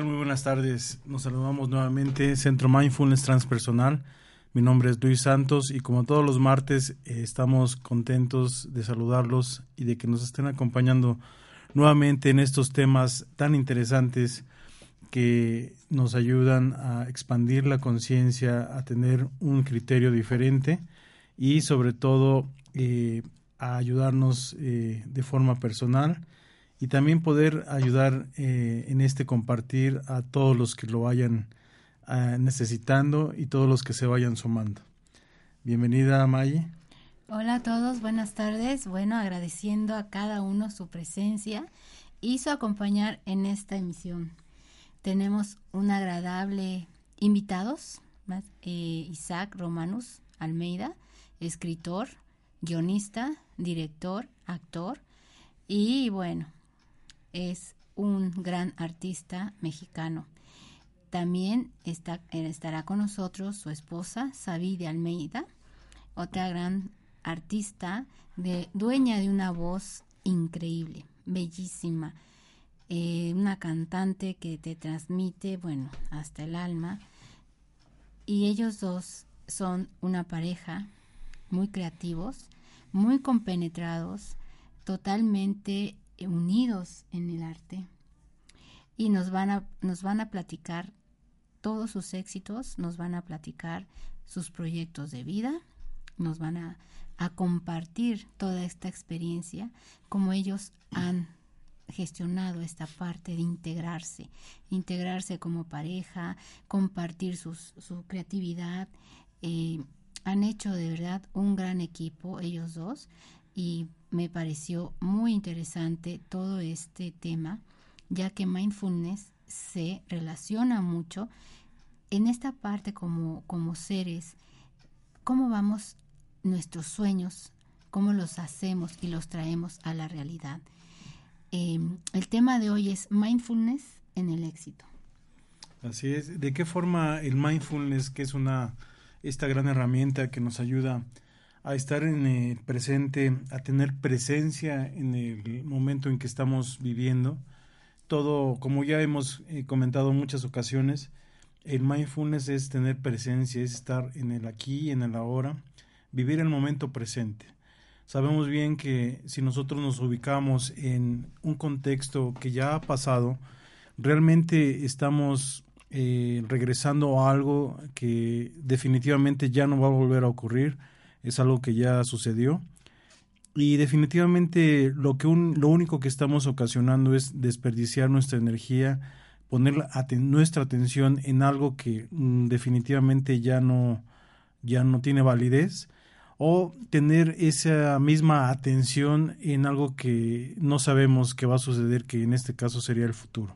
Muy buenas tardes. Nos saludamos nuevamente, Centro Mindfulness Transpersonal. Mi nombre es Luis Santos y como todos los martes eh, estamos contentos de saludarlos y de que nos estén acompañando nuevamente en estos temas tan interesantes que nos ayudan a expandir la conciencia, a tener un criterio diferente y sobre todo eh, a ayudarnos eh, de forma personal y también poder ayudar eh, en este compartir a todos los que lo vayan ah, necesitando y todos los que se vayan sumando. Bienvenida, Mayi. Hola a todos, buenas tardes. Bueno, agradeciendo a cada uno su presencia y su acompañar en esta emisión. Tenemos un agradable invitados, eh, Isaac Romanus Almeida, escritor, guionista, director, actor y bueno, es un gran artista mexicano. También está, estará con nosotros su esposa, Sabi de Almeida, otra gran artista, de, dueña de una voz increíble, bellísima, eh, una cantante que te transmite, bueno, hasta el alma. Y ellos dos son una pareja muy creativos, muy compenetrados, totalmente unidos en el arte y nos van a, nos van a platicar todos sus éxitos, nos van a platicar sus proyectos de vida, nos van a, a compartir toda esta experiencia, como ellos han gestionado esta parte de integrarse, integrarse como pareja, compartir sus, su creatividad. Eh, han hecho de verdad un gran equipo ellos dos y me pareció muy interesante todo este tema, ya que mindfulness se relaciona mucho en esta parte como, como seres, cómo vamos nuestros sueños, cómo los hacemos y los traemos a la realidad. Em, el tema de hoy es mindfulness en el éxito. Así es. ¿De qué forma el mindfulness, que es una esta gran herramienta que nos ayuda a estar en el presente, a tener presencia en el momento en que estamos viviendo? Todo, como ya hemos eh, comentado en muchas ocasiones, el mindfulness es tener presencia, es estar en el aquí, en el ahora, vivir el momento presente. Sabemos bien que si nosotros nos ubicamos en un contexto que ya ha pasado, realmente estamos eh, regresando a algo que definitivamente ya no va a volver a ocurrir, es algo que ya sucedió. Y definitivamente lo, que lo único que estamos ocasionando es desperdiciar nuestra energía, poner nuestra atención en algo que mm, definitivamente ya no, ya no tiene validez o tener esa misma atención en algo que no sabemos que va a suceder, que en este caso sería el futuro.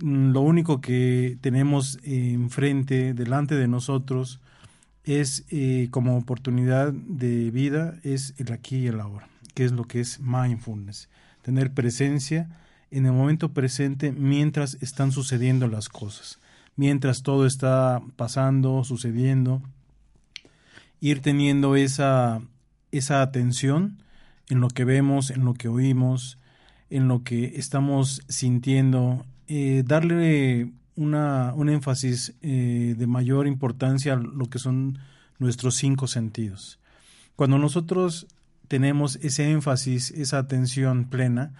Mm, lo único que tenemos enfrente, delante de nosotros, es eh, como oportunidad de vida, es el aquí y el ahora, que es lo que es mindfulness, tener presencia en el momento presente mientras están sucediendo las cosas, mientras todo está pasando, sucediendo, ir teniendo esa, esa atención en lo que vemos, en lo que oímos, en lo que estamos sintiendo, eh, darle una, un énfasis eh, de mayor importancia a lo que son nuestros cinco sentidos. Cuando nosotros tenemos ese énfasis, esa atención plena,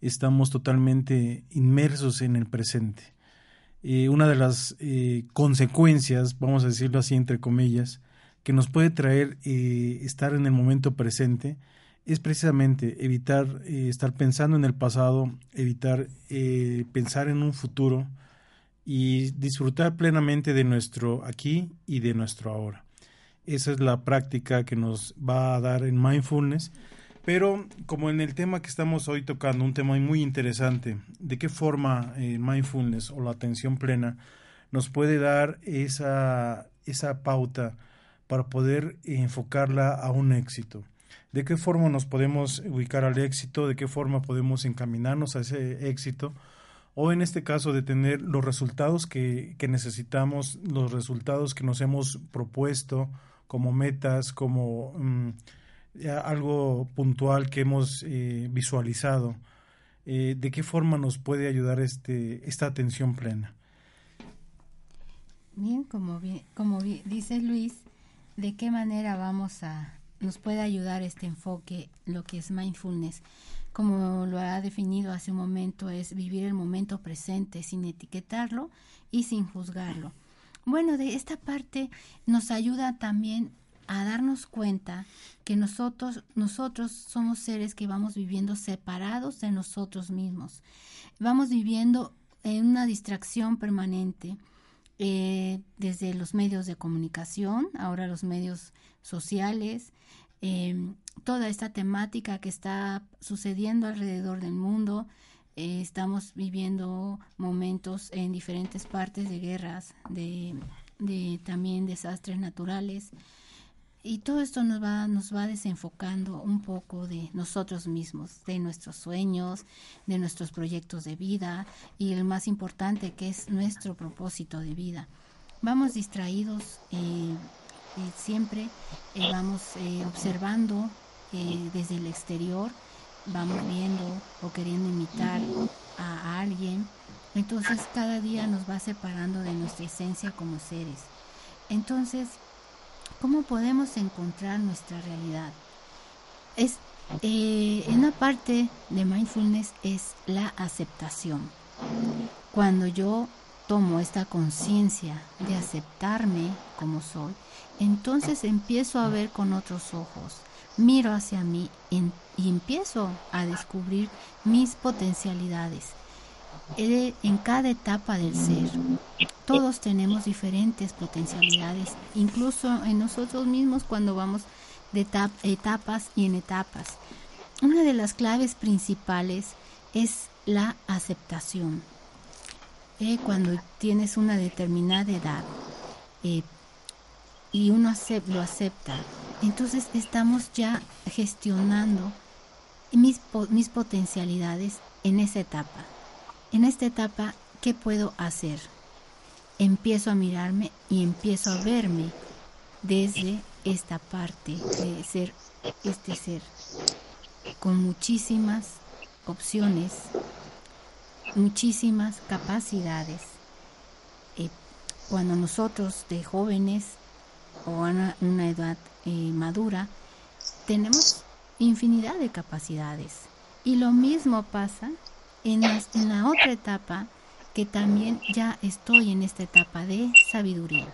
estamos totalmente inmersos en el presente. Eh, una de las consecuencias, vamos a decirlo así entre comillas, que nos puede traer eh, estar en el momento presente es precisamente evitar eh, estar pensando en el pasado, evitar eh, pensar en un futuro y disfrutar plenamente de nuestro aquí y de nuestro ahora. Esa es la práctica que nos va a dar en mindfulness. Pero como en el tema que estamos hoy tocando, un tema muy interesante, de qué forma el mindfulness o la atención plena nos puede dar esa, esa pauta para poder enfocarla a un éxito. ¿De qué forma nos podemos ubicar al éxito? ¿De qué forma podemos encaminarnos a ese éxito? O en este caso de tener los resultados que, necesitamos, los resultados que nos hemos propuesto como metas, como mm, algo puntual que hemos eh, visualizado. Eh, ¿De qué forma nos puede ayudar este, esta atención plena? Bien, como, bien, como dice Luis, de qué manera vamos a nos puede ayudar este enfoque, lo que es mindfulness. Como lo ha definido hace un momento, es vivir el momento presente sin etiquetarlo y sin juzgarlo. Bueno, de esta parte nos ayuda también a darnos cuenta que nosotros, nosotros somos seres que vamos viviendo separados de nosotros mismos. Vamos viviendo en una distracción permanente eh, desde los medios de comunicación, ahora los medios sociales, em, toda esta temática que está sucediendo alrededor del mundo. Eh, estamos viviendo momentos en diferentes partes de guerras, de, también desastres naturales. Y todo esto nos va, nos va desenfocando un poco de nosotros mismos, de nuestros sueños, de nuestros proyectos de vida y el más importante que es nuestro propósito de vida. Vamos distraídos eh, siempre, eh, vamos eh, observando desde el exterior, vamos viendo o queriendo imitar a alguien. Entonces cada día nos va separando de nuestra esencia como seres. Entonces, ¿Cómo podemos encontrar nuestra realidad? Es, eh, una parte de mindfulness es la aceptación. Cuando yo tomo esta conciencia de aceptarme como soy, entonces empiezo a ver con otros ojos, miro hacia mí y empiezo a descubrir mis potencialidades en cada etapa del ser. Todos tenemos diferentes potencialidades, incluso en nosotros mismos cuando vamos de etapas y en etapas. Una de las claves principales es la aceptación. Eh, cuando tienes una determinada edad eh, y uno lo acepta entonces estamos ya gestionando mis, mis potencialidades en esa etapa. En esta etapa, ¿qué puedo hacer? Empiezo a mirarme y empiezo a verme desde esta parte de ser este ser con muchísimas opciones, muchísimas capacidades. Eh, cuando nosotros de jóvenes o una, edad eh, madura, tenemos infinidad de capacidades. Y lo mismo pasa en, en la otra etapa, que también ya estoy en esta etapa de sabiduría,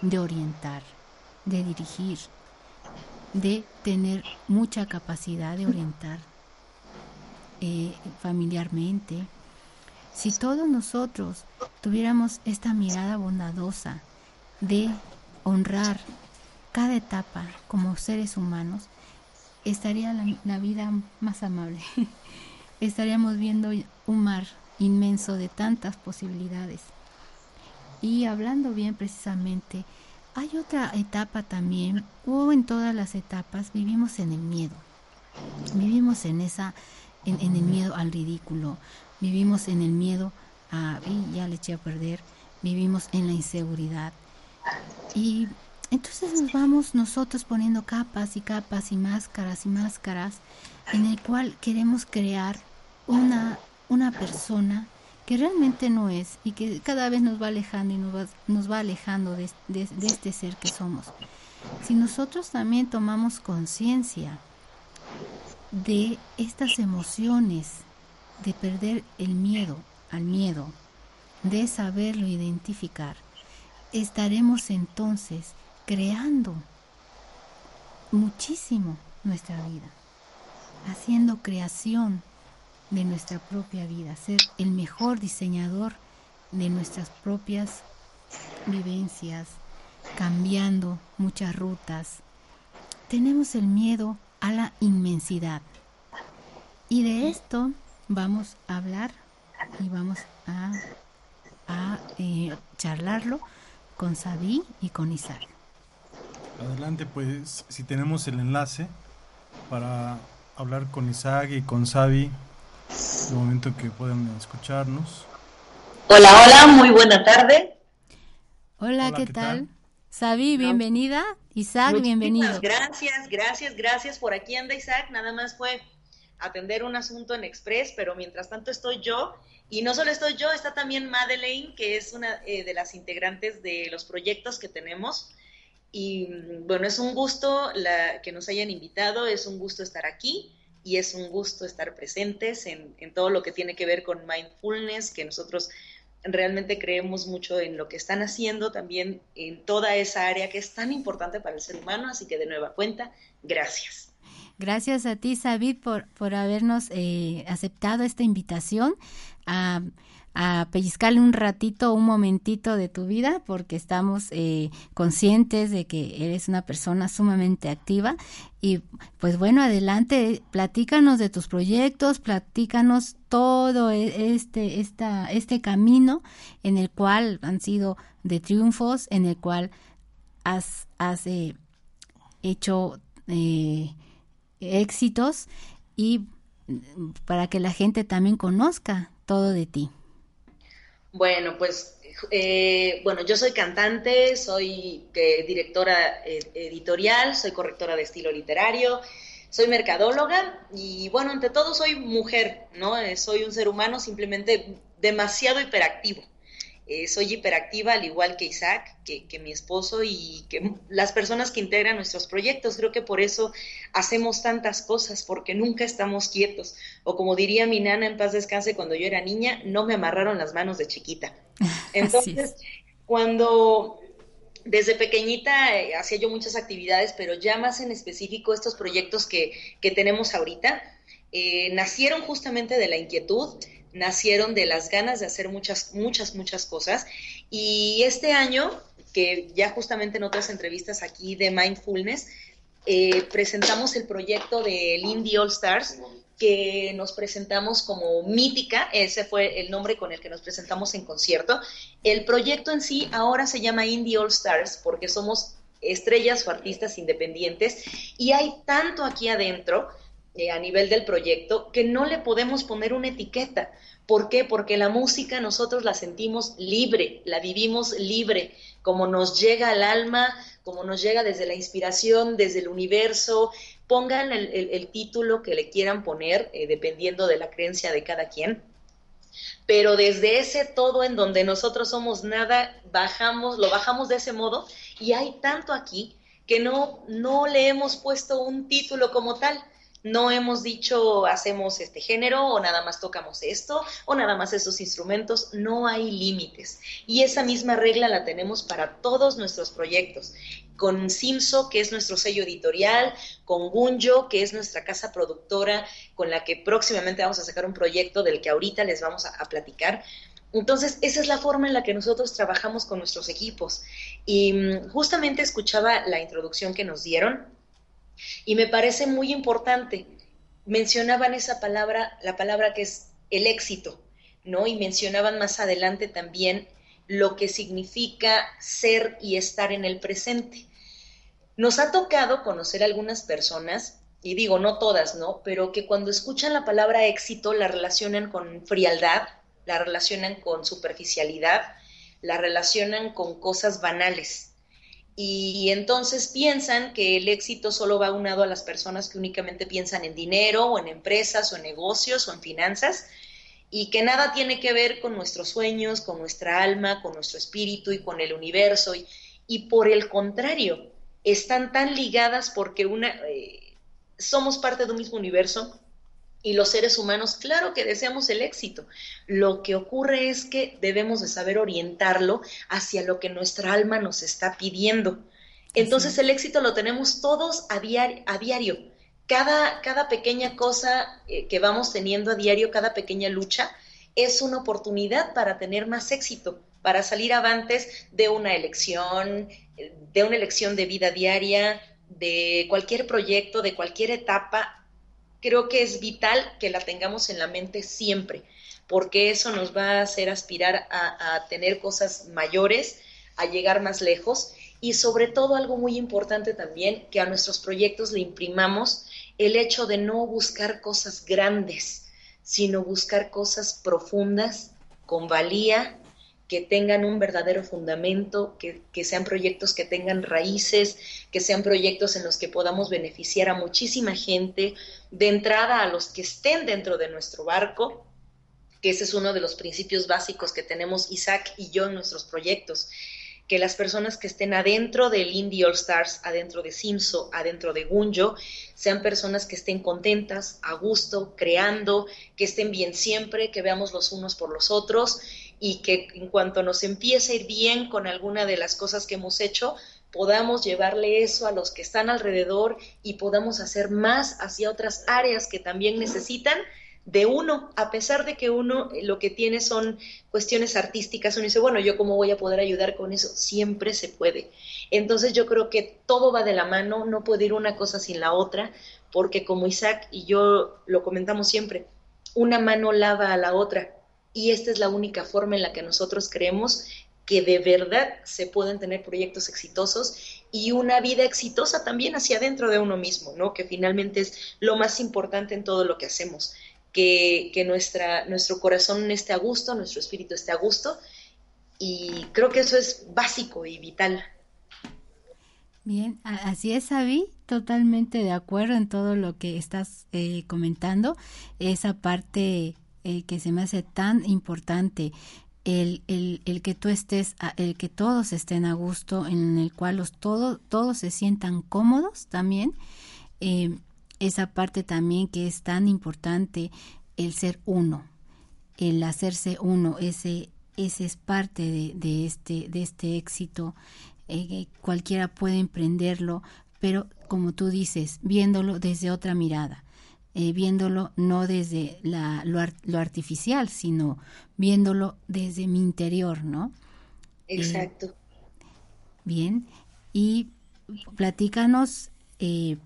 de orientar, de dirigir, de tener mucha capacidad de orientar eh, familiarmente. Si todos nosotros tuviéramos esta mirada bondadosa de honrar cada etapa como seres humanos, estaría la, vida más amable. Estaríamos viendo un mar inmenso de tantas posibilidades. Y hablando bien precisamente, hay otra etapa también, o en todas las etapas vivimos en el miedo. Vivimos en esa, en, el miedo al ridículo, vivimos en el miedo a, ya le eché a perder, vivimos en la inseguridad. Y entonces nos vamos nosotros poniendo capas y capas y máscaras y máscaras en el cual queremos crear una, una persona que realmente no es y que cada vez nos va alejando y nos va, nos va alejando de, este ser que somos. Si nosotros también tomamos conciencia de estas emociones, de perder el miedo al miedo, de saberlo identificar, estaremos entonces creando muchísimo nuestra vida, haciendo creación de nuestra propia vida, ser el mejor diseñador de nuestras propias vivencias, cambiando muchas rutas. Tenemos el miedo a la inmensidad. Y de esto vamos a hablar y vamos a, a eh, charlarlo con Sabi y con Isaac. Adelante, pues si tenemos el enlace para hablar con Isaac y con Sabi el momento que puedan escucharnos. Hola, hola, muy buena tarde. Hola, ¿qué, tal? Sabi, bienvenida. Isaac, bienvenido. Gracias, gracias, gracias. Por aquí anda Isaac, nada más fue atender un asunto en Express, pero mientras tanto estoy yo. Y no solo estoy yo, está también Madeleine, que es una eh, de las integrantes de los proyectos que tenemos. Y bueno, es un gusto la, que nos hayan invitado, es un gusto estar aquí y es un gusto estar presentes en, todo lo que tiene que ver con mindfulness, que nosotros realmente creemos mucho en lo que están haciendo también en toda esa área que es tan importante para el ser humano, así que de nueva cuenta, gracias. Gracias a ti, Sabid, por, por habernos eh, aceptado esta invitación a a pellizcarle un ratito, un momentito de tu vida, porque estamos eh, conscientes de que eres una persona sumamente activa. Y pues bueno, adelante, platícanos de tus proyectos, platícanos todo e, este, esta, este camino en el cual han sido de triunfos, en el cual has, has eh, hecho eh, éxitos y mm, para que la gente también conozca todo de ti. Bueno, pues, eh, bueno, yo soy cantante, soy eh, directora eh, editorial, soy correctora de estilo literario, soy mercadóloga y, bueno, ante todo soy mujer, ¿no? soy un ser humano simplemente demasiado hiperactivo. Eh, soy hiperactiva al igual que Isaac, que, mi esposo y que las personas que integran nuestros proyectos. Creo que por eso hacemos tantas cosas, porque nunca estamos quietos. O como diría mi nana en paz descanse cuando yo era niña, no me amarraron las manos de chiquita. Entonces, cuando desde pequeñita eh, hacía yo muchas actividades, pero ya más en específico estos proyectos que, tenemos ahorita, eh, nacieron justamente de la inquietud nacieron de las ganas de hacer muchas, muchas, muchas cosas. Y este año, que ya justamente en otras entrevistas aquí de Mindfulness, eh, presentamos el proyecto del Indie All Stars, que nos presentamos como Mítica, ese fue el nombre con el que nos presentamos en concierto. El proyecto en sí ahora se llama Indie All Stars porque somos estrellas o artistas independientes y hay tanto aquí adentro eh, a nivel del proyecto que no le podemos poner una etiqueta. ¿Por qué? Porque la música nosotros la sentimos libre, la vivimos libre, como nos llega al alma, como nos llega desde la inspiración, desde el universo. Pongan el, título que le quieran poner, eh, dependiendo de la creencia de cada quien pero desde ese todo en donde nosotros somos nada, bajamos, lo bajamos de ese modo y hay tanto aquí que no, no le hemos puesto un título como tal. No hemos dicho hacemos este género o nada más tocamos esto o nada más esos instrumentos, no hay límites. Y esa misma regla la tenemos para todos nuestros proyectos. Con Simso, que es nuestro sello editorial, con Gunjo, que es nuestra casa productora, con la que próximamente vamos a sacar un proyecto del que ahorita les vamos a, platicar. Entonces, esa es la forma en la que nosotros trabajamos con nuestros equipos. Y mm, justamente escuchaba la introducción que nos dieron y me parece muy importante. Mencionaban esa palabra, la palabra que es el éxito, ¿no? Y mencionaban más adelante también lo que significa ser y estar en el presente. Nos ha tocado conocer algunas personas, y digo no todas, ¿no? Pero que cuando escuchan la palabra éxito la relacionan con frialdad, la relacionan con superficialidad, la relacionan con cosas banales y entonces piensan que el éxito solo va unado a las personas que únicamente piensan en dinero o en empresas o en negocios o en finanzas y que nada tiene que ver con nuestros sueños, con nuestra alma, con nuestro espíritu y con el universo y, y por el contrario, están tan ligadas porque una, eh, somos parte de un mismo universo, y los seres humanos, claro que deseamos el éxito. Lo que ocurre es que debemos de saber orientarlo hacia lo que nuestra alma nos está pidiendo. Entonces el éxito lo tenemos todos a, diario. A diario. Cada, cada pequeña cosa eh, que vamos teniendo a diario, cada pequeña lucha, es una oportunidad para tener más éxito, para salir avantes de una elección, de una elección de vida diaria, de cualquier proyecto, de cualquier etapa, creo que es vital que la tengamos en la mente siempre, porque eso nos va a hacer aspirar a, tener cosas mayores, a llegar más lejos y sobre todo algo muy importante también, que a nuestros proyectos le imprimamos el hecho de no buscar cosas grandes, sino buscar cosas profundas, con valía, que tengan un verdadero fundamento, que, sean proyectos que tengan raíces, que sean proyectos en los que podamos beneficiar a muchísima gente, de entrada a los que estén dentro de nuestro barco, que ese es uno de los principios básicos que tenemos Isaac y yo en nuestros proyectos, que las personas que estén adentro del Indie All Stars, adentro de Simso, adentro de Gunjo, sean personas que estén contentas, a gusto, creando, que estén bien siempre, que veamos los unos por los otros y que en cuanto nos empiece a ir bien con alguna de las cosas que hemos hecho, podamos llevarle eso a los que están alrededor y podamos hacer más hacia otras áreas que también necesitan de uno, a pesar de que uno eh, lo que tiene son cuestiones artísticas, uno dice, bueno, yo cómo voy a poder ayudar con eso, siempre se puede. Entonces yo creo que todo va de la mano, no puede ir una cosa sin la otra, porque como Isaac y yo lo comentamos siempre, una mano lava a la otra y esta es la única forma en la que nosotros creemos que de verdad se pueden tener proyectos exitosos y una vida exitosa también hacia adentro de uno mismo, ¿no? Que finalmente es lo más importante en todo lo que hacemos que, nuestra, nuestro corazón esté a gusto, nuestro espíritu esté a gusto. Y creo que eso es básico y vital. Bien, así es, Avi, totalmente de acuerdo en todo lo que estás eh, comentando. Esa parte eh, que se me hace tan importante, el, el, el, que tú estés, el que todos estén a gusto, en el cual los, todo, todos se sientan cómodos también. Eh, esa parte también que es tan importante, el ser uno, el hacerse uno, ese, ese es parte de, de este, de este éxito. Eh, cualquiera puede emprenderlo, pero como tú dices, viéndolo desde otra mirada, eh, viéndolo no desde la, lo, lo, artificial, sino viéndolo desde mi interior, ¿no? Exacto. bien, y platícanos eh,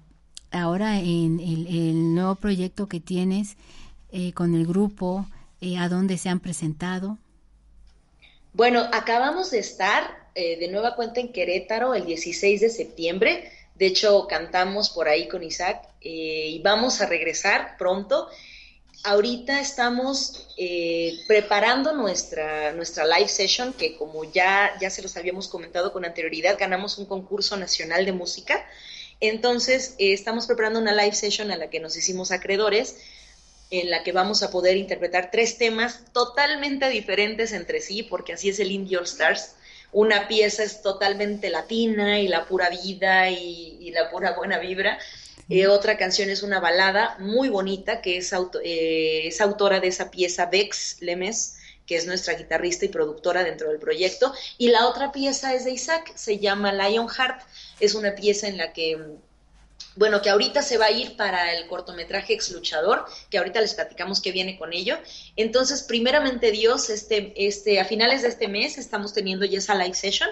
ahora en el, nuevo proyecto que tienes eh, con el grupo, eh, a dónde se han presentado. Bueno, acabamos de estar eh, de nueva cuenta en Querétaro el 16 de septiembre. De hecho, cantamos por ahí con Isaac eh, y vamos a regresar pronto. Ahorita estamos eh, preparando nuestra, nuestra live session, que como ya, ya se los habíamos comentado con anterioridad, ganamos un concurso nacional de música. Entonces, estamos preparando una live session a la que nos hicimos acreedores en la que vamos a poder interpretar tres temas totalmente diferentes entre sí, porque así es el Indie All Stars. Una pieza es totalmente latina y la pura vida y, la pura buena vibra. Eh, otra canción es una balada muy bonita que es, eh, es autora de esa pieza Bex Lemes, que es nuestra guitarrista y productora dentro del proyecto. Y la otra pieza es de Isaac, se llama Lionheart. Es una pieza en la que bueno, que ahorita se va a ir para el cortometraje Ex Luchador, que ahorita les platicamos que viene con ello. Entonces, primeramente Dios, este, este, a finales de este mes estamos teniendo ya esa live session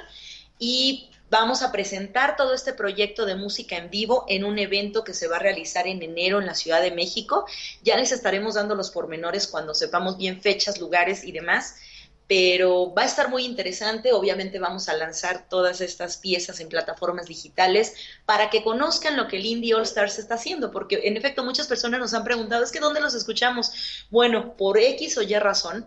y vamos a presentar todo este proyecto de música en vivo en un evento que se va a realizar en enero en la Ciudad de México. Ya les estaremos dando los pormenores cuando sepamos bien fechas, lugares y demás pero va a estar muy interesante. Obviamente vamos a lanzar todas estas piezas en plataformas digitales para que conozcan lo que el Indie All Stars está haciendo, porque en efecto muchas personas nos han preguntado, es que ¿dónde los escuchamos? Bueno, por X o Y razón,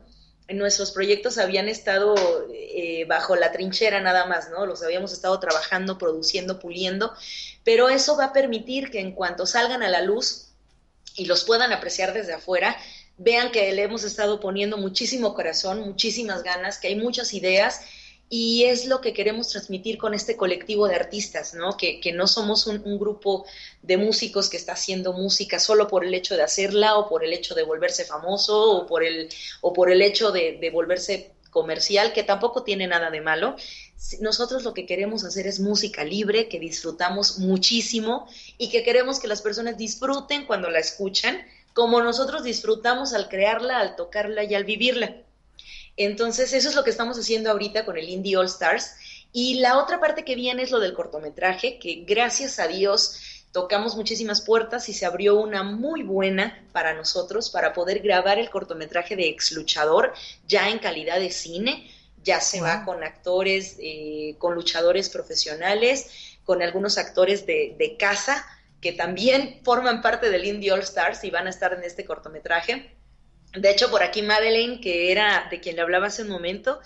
nuestros proyectos habían estado eh, bajo la trinchera nada más, ¿no? Los habíamos estado trabajando, produciendo, puliendo, pero eso va a permitir que en cuanto salgan a la luz y los puedan apreciar desde afuera, vean que le hemos estado poniendo muchísimo corazón, muchísimas ganas, que hay muchas ideas y es lo que queremos transmitir con este colectivo de artistas, ¿no? Que, no somos un, grupo de músicos que está haciendo música solo por el hecho de hacerla o por el hecho de volverse famoso o por el, o por el hecho de, de volverse comercial, que tampoco tiene nada de malo. Nosotros lo que queremos hacer es música libre, que disfrutamos muchísimo y que queremos que las personas disfruten cuando la escuchan, como nosotros disfrutamos al crearla, al tocarla y al vivirla. Entonces, eso es lo que estamos haciendo ahorita con el Indie All Stars. Y la otra parte que viene es lo del cortometraje, que gracias a Dios tocamos muchísimas puertas y se abrió una muy buena para nosotros para poder grabar el cortometraje de Ex Luchador ya en calidad de cine. Ya se va con actores, eh, con luchadores profesionales, con algunos actores de, de casa que también forman parte del Indie All Stars y van a estar en este cortometraje. De hecho, por aquí Madeleine, que era de quien le hablaba hace un momento,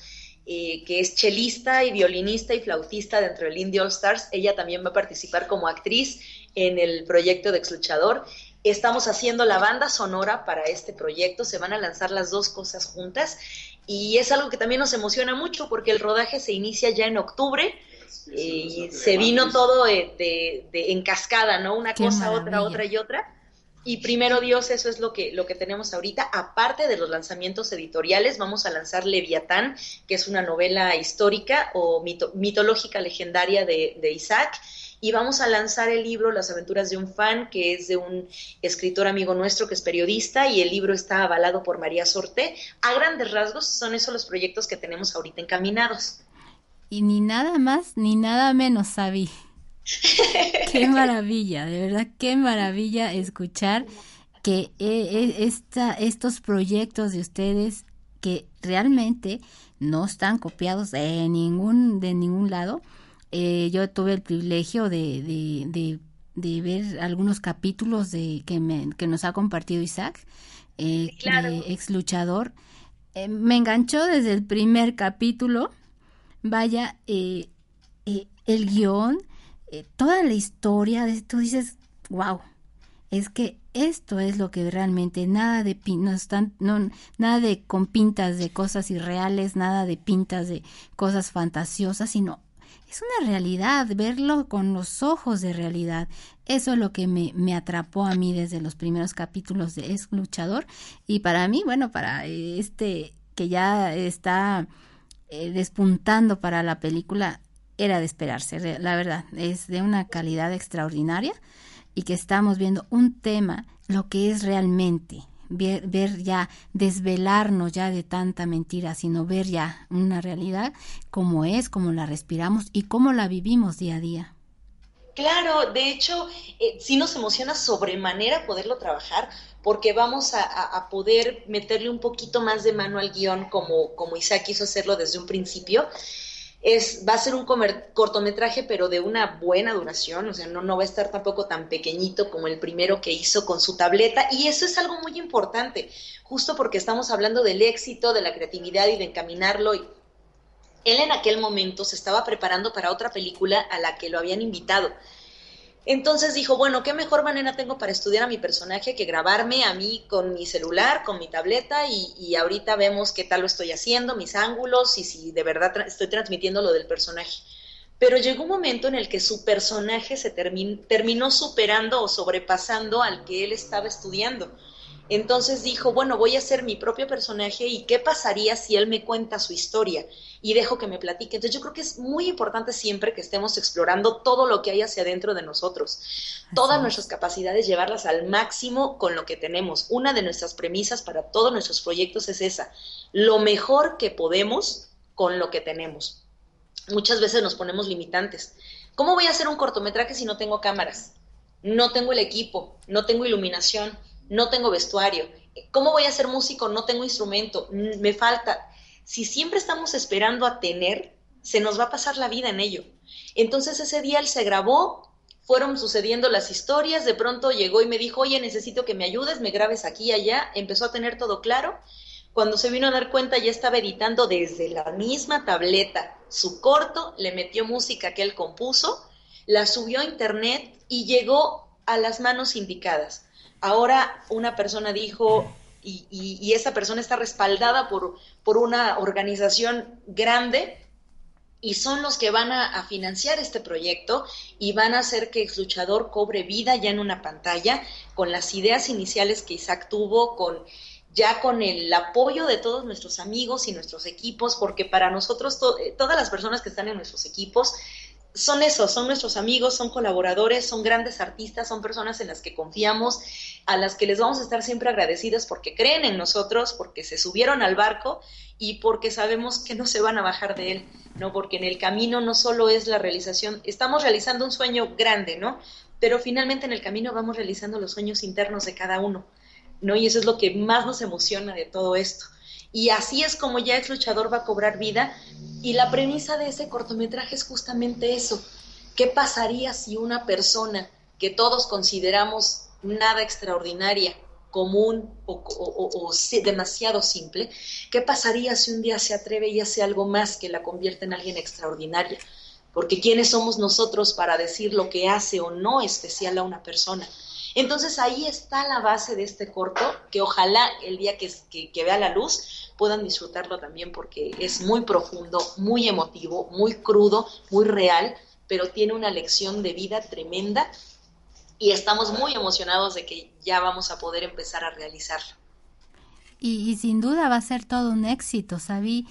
eh, que es chelista y violinista y flautista dentro del Indie All Stars, ella también va a participar como actriz en el proyecto de Exluchador. Estamos haciendo la banda sonora para este proyecto, se van a lanzar las dos cosas juntas y es algo que también nos emociona mucho porque el rodaje se inicia ya en octubre y se vino todo de, en cascada, ¿no? Una cosa, otra, otra y otra. Y primero Dios, eso es lo que, lo que tenemos ahorita. Aparte de los lanzamientos editoriales, vamos a lanzar Leviatán, que es una novela histórica o mitológica legendaria de, de, Isaac. Y vamos a lanzar el libro Las aventuras de un fan, que es de un escritor amigo nuestro que es periodista, y el libro está avalado por María Sorte. A grandes rasgos, son esos los proyectos que tenemos ahorita encaminados y ni nada más ni nada menos sabí. qué maravilla, de verdad, qué maravilla escuchar que eh, eh, esta, estos proyectos de ustedes que realmente no están copiados de ningún, de ningún lado. Eh, yo tuve el privilegio de, de, de, ver algunos capítulos de que, me, que nos ha compartido Isaac, ex luchador. me enganchó desde el primer capítulo vaya, eh, eh, el guion, eh, toda la historia, tú dices, wow, es que esto es lo que realmente nada de no están no nada de con pintas de cosas irreales nada de pintas de cosas fantasiosas sino es una realidad verlo con los ojos de realidad eso es lo que me, me atrapó a mí desde los primeros capítulos de Es luchador. Y para mí bueno para este que ya está eh, despuntando para la película era de esperarse, la verdad, es de una calidad extraordinaria y que estamos viendo un tema, lo que es realmente, ver, ya, desvelarnos ya de tanta mentira, sino ver ya una realidad como es, como la respiramos y cómo la vivimos día a día. Claro, de hecho, eh, sí nos emociona sobremanera poderlo trabajar porque vamos a, poder meterle un poquito más de mano al guion como, como Isaac quiso hacerlo desde un principio. Es, va a ser un cortometraje, pero de una buena duración, o sea, no, no va a estar tampoco tan pequeñito como el primero que hizo con su tableta. Y eso es algo muy importante, justo porque estamos hablando del éxito, de la creatividad y de encaminarlo. él en aquel momento se estaba preparando para otra película a la que lo habían invitado. Entonces dijo, bueno, ¿qué mejor manera tengo para estudiar a mi personaje que grabarme a mí con mi celular, con mi tableta y, ahorita vemos qué tal lo estoy haciendo, mis ángulos y si de verdad estoy transmitiendo lo del personaje. Pero llegó un momento en el que su personaje se terminó superando o sobrepasando al que él estaba estudiando. Entonces dijo, bueno, voy a ser mi propio personaje y qué pasaría si él me cuenta su historia y dejo que me platique. Entonces yo creo que es muy importante siempre que estemos explorando todo lo que hay hacia adentro de nosotros, todas nuestras capacidades, llevarlas al máximo con lo que tenemos. Una de nuestras premisas para todos nuestros proyectos es esa, lo mejor que podemos con lo que tenemos. Muchas veces nos ponemos limitantes. ¿Cómo voy a hacer un cortometraje si no tengo cámaras? No tengo el equipo, no tengo iluminación, no tengo vestuario. ¿Cómo voy a ser músico? No tengo instrumento, me falta. Si siempre estamos esperando a tener, se nos va a pasar la vida en ello. Entonces ese día él se grabó, fueron sucediendo las historias, de pronto llegó y me dijo, oye, necesito que me ayudes, me grabes aquí y allá, empezó a tener todo claro. Cuando se vino a dar cuenta ya estaba editando desde la misma tableta su corto, le metió música que él compuso, la subió a internet y llegó a las manos indicadas. Ahora una persona dijo, y, esa persona está respaldada por, por, una organización grande, y son los que van a, financiar este proyecto y van a hacer que Ex Luchador cobre vida ya en una pantalla, con las ideas iniciales que Isaac tuvo, con ya con el apoyo de todos nuestros amigos y nuestros equipos, porque para nosotros eh, todas las personas que están en nuestros equipos son esos, son nuestros amigos, son colaboradores, son grandes artistas, son personas en las que confiamos, a las que les vamos a estar siempre agradecidas porque creen en nosotros, porque se subieron al barco y porque sabemos que no se van a bajar de él, ¿no? Porque en el camino no solo es la realización, estamos realizando un sueño grande, ¿no? Pero finalmente en el camino vamos realizando los sueños internos de cada uno, ¿no? Y eso es lo que más nos emociona de todo esto. Y así es como ya Ex Luchador va a cobrar vida. Y la premisa de ese cortometraje es justamente eso. ¿Qué pasaría si una persona que todos consideramos nada extraordinaria, común o, demasiado simple, qué pasaría si un día se atreve y hace algo más que la convierte en alguien extraordinaria? Porque ¿quiénes somos nosotros para decir lo que hace o no especial a una persona? Entonces ahí está la base de este corto, que ojalá el día que, que, vea la luz puedan disfrutarlo también porque es muy profundo, muy emotivo, muy crudo, muy real, pero tiene una lección de vida tremenda y estamos muy emocionados de que ya vamos a poder empezar a realizarlo. Y, sin duda va a ser todo un éxito, Sabi,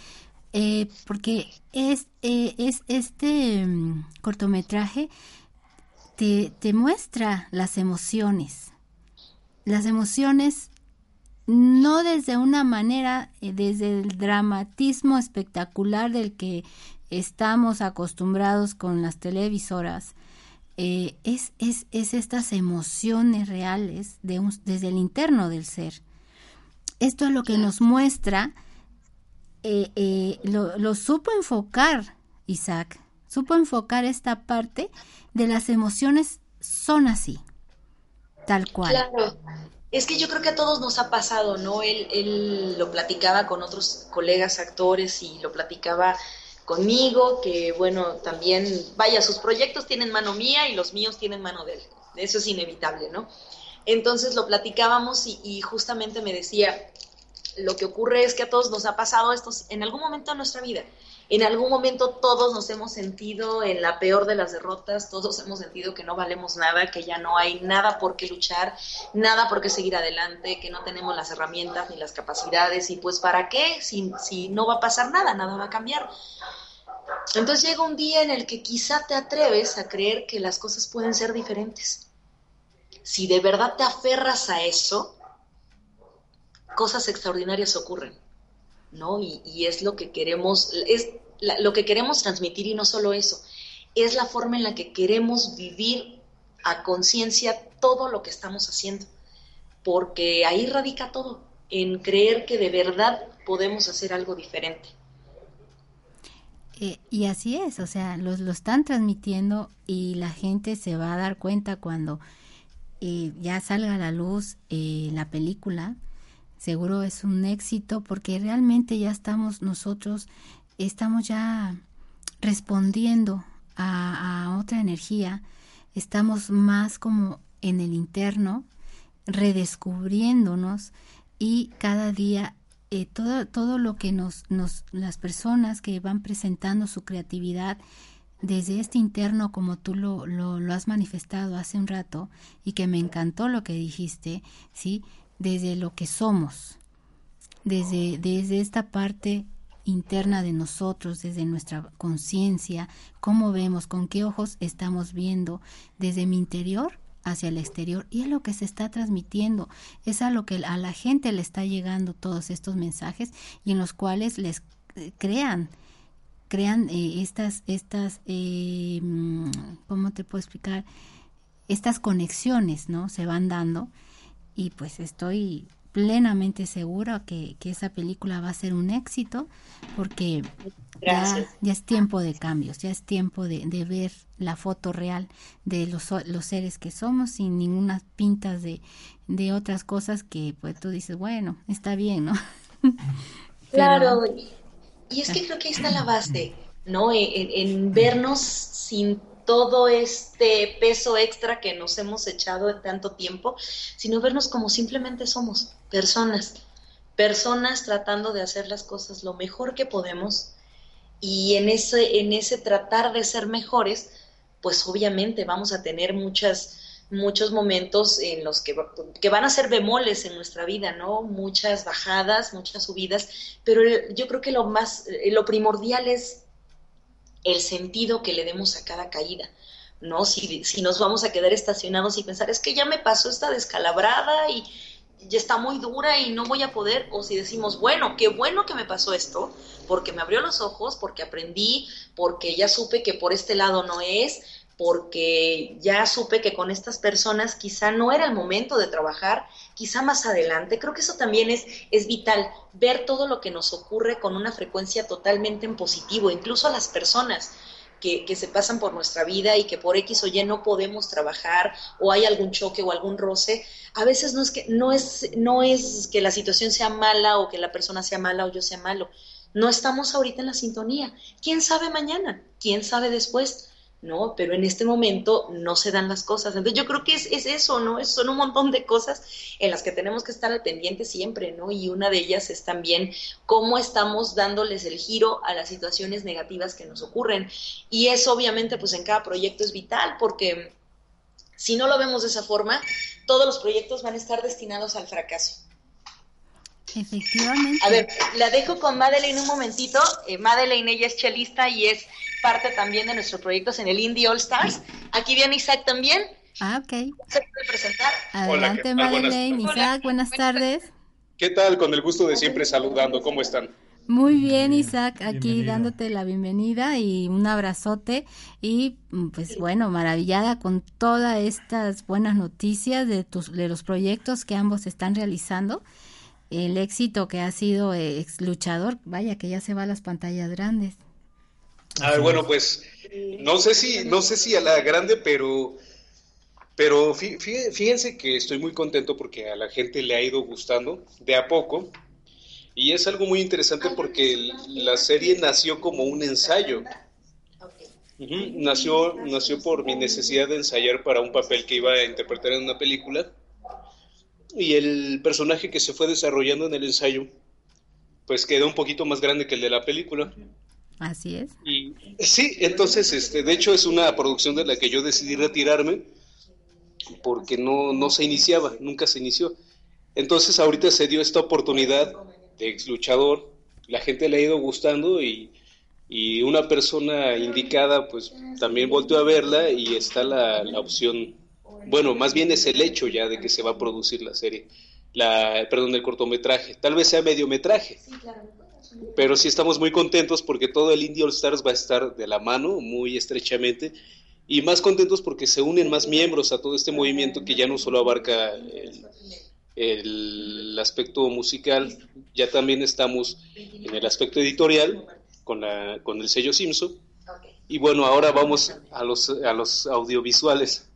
eh, porque es, eh, es este mm, cortometraje te, muestra las emociones. Las emociones no desde una manera, eh, desde el dramatismo espectacular del que estamos acostumbrados con las televisoras, eh, es, es, es, estas emociones reales de desde el interno del ser. Esto es lo que nos muestra, eh, lo, supo enfocar Isaac, supo enfocar esta parte de las emociones son así, tal cual. Claro. Es que yo creo que a todos nos ha pasado, ¿no? Él, él lo platicaba con otros colegas actores y lo platicaba conmigo, que bueno, también, vaya, sus proyectos tienen mano mía y los míos tienen mano de él. Eso es inevitable, ¿no? Entonces lo platicábamos y, y justamente me decía, lo que ocurre es que a todos nos ha pasado esto en algún momento de nuestra vida. En algún momento todos nos hemos sentido en la peor de las derrotas, todos hemos sentido que no valemos nada, que ya no hay nada por qué luchar, nada por qué seguir adelante, que no tenemos las herramientas ni las capacidades y pues para qué si, si no va a pasar nada, nada va a cambiar. Entonces llega un día en el que quizá te atreves a creer que las cosas pueden ser diferentes. Si de verdad te aferras a eso, cosas extraordinarias ocurren. ¿No? Y, es lo que queremos, es lo que queremos transmitir y no solo eso, es la forma en la que queremos vivir a conciencia todo lo que estamos haciendo, porque ahí radica todo, en creer que de verdad podemos hacer algo diferente. Eh, y así es, o sea, los, lo están transmitiendo y la gente se va a dar cuenta cuando eh, ya salga a la luz eh, la película. Seguro es un éxito porque realmente ya estamos nosotros, estamos ya respondiendo a, otra energía, estamos más como en el interno, redescubriéndonos y cada día eh, todo, todo lo que nos, nos, las personas que van presentando su creatividad desde este interno, como tú lo, lo, has manifestado hace un rato, y que me encantó lo que dijiste, ¿sí? Desde lo que somos, desde, desde esta parte interna de nosotros, desde nuestra conciencia, cómo vemos, con qué ojos estamos viendo, desde mi interior hacia el exterior. Y es lo que se está transmitiendo, es a lo que a la gente le está llegando todos estos mensajes y en los cuales les eh, crean crean eh, estas estas eh, mm, cómo te puedo explicar estas conexiones no se van dando y pues estoy plenamente segura que, que esa película va a ser un éxito porque ya, ya, es tiempo de cambios, ya es tiempo de, de ver la foto real de los, los, seres que somos sin ninguna pintas de, de otras cosas que pues tú dices, bueno, está bien, ¿no? claro, y es que creo que ahí está la base, ¿no? En, en vernos sin todo este peso extra que nos hemos echado en tanto tiempo, sino vernos como simplemente somos, personas, personas tratando de hacer las cosas lo mejor que podemos y en ese, en ese tratar de ser mejores, pues obviamente vamos a tener muchas, muchos momentos en los que, que, van a ser bemoles en nuestra vida, ¿no? Muchas bajadas, muchas subidas, pero yo creo que lo más, lo primordial es el sentido que le demos a cada caída. ¿no? Si, si nos vamos a quedar estacionados y pensar, es que ya me pasó esta descalabrada y ya está muy dura y no voy a poder, o si decimos, bueno, qué bueno que me pasó esto, porque me abrió los ojos, porque aprendí, porque ya supe que por este lado no es, porque ya supe que con estas personas quizá no era el momento de trabajar, quizá más adelante. Creo que eso también es, es vital, ver todo lo que nos ocurre con una frecuencia totalmente en positivo, incluso a las personas. Que, que, se pasan por nuestra vida y que por X o Y no podemos trabajar o hay algún choque o algún roce, a veces no es que no es no es que la situación sea mala o que la persona sea mala o yo sea malo. No estamos ahorita en la sintonía. ¿Quién sabe mañana? ¿Quién sabe después? ¿No? Pero en este momento no se dan las cosas. Entonces yo creo que es, es eso, ¿no? Es, son un montón de cosas en las que tenemos que estar al pendiente siempre, ¿no? Y una de ellas es también cómo estamos dándoles el giro a las situaciones negativas que nos ocurren. Y eso obviamente pues en cada proyecto es vital porque si no lo vemos de esa forma, todos los proyectos van a estar destinados al fracaso. Efectivamente. A ver, la dejo con Madeleine un momentito. Eh, Madeleine, ella es chelista y es parte también de nuestros proyectos en el Indie All Stars. Aquí viene Isaac también. Ah, ok. ¿Se puede presentar? Adelante, Hola, Madeleine. Buenas... Isaac, buenas tardes. ¿Qué tal? Con el gusto de siempre saludando. ¿Cómo están? Muy bien, Isaac, aquí Bienvenido. dándote la bienvenida y un abrazote y pues bueno, maravillada con todas estas buenas noticias de tus de los proyectos que ambos están realizando. El éxito que ha sido ex luchador, vaya que ya se va a las pantallas grandes. Ah, bueno, pues no sé si no sé si a la grande, pero pero fíjense que estoy muy contento porque a la gente le ha ido gustando de a poco. Y es algo muy interesante porque la serie nació como un ensayo. Uh -huh. Nació, nació por mi necesidad de ensayar para un papel que iba a interpretar en una película. Y el personaje que se fue desarrollando en el ensayo, pues quedó un poquito más grande que el de la película. Así es. Y sí, entonces, este, de hecho es una producción de la que yo decidí retirarme porque no, no se iniciaba, nunca se inició. Entonces ahorita se dio esta oportunidad de ex luchador, la gente le ha ido gustando y, y una persona indicada pues también volvió a verla y está la, la, opción, bueno, más bien es el hecho ya de que se va a producir la serie, la, perdón, el cortometraje, tal vez sea mediometraje. Pero sí estamos muy contentos porque todo el Indie All Stars va a estar de la mano, muy estrechamente, y más contentos porque se unen más miembros a todo este movimiento que ya no solo abarca el, el aspecto musical, ya también estamos en el aspecto editorial con, la, con el sello Simpson. Y bueno, ahora vamos a los, a los audiovisuales.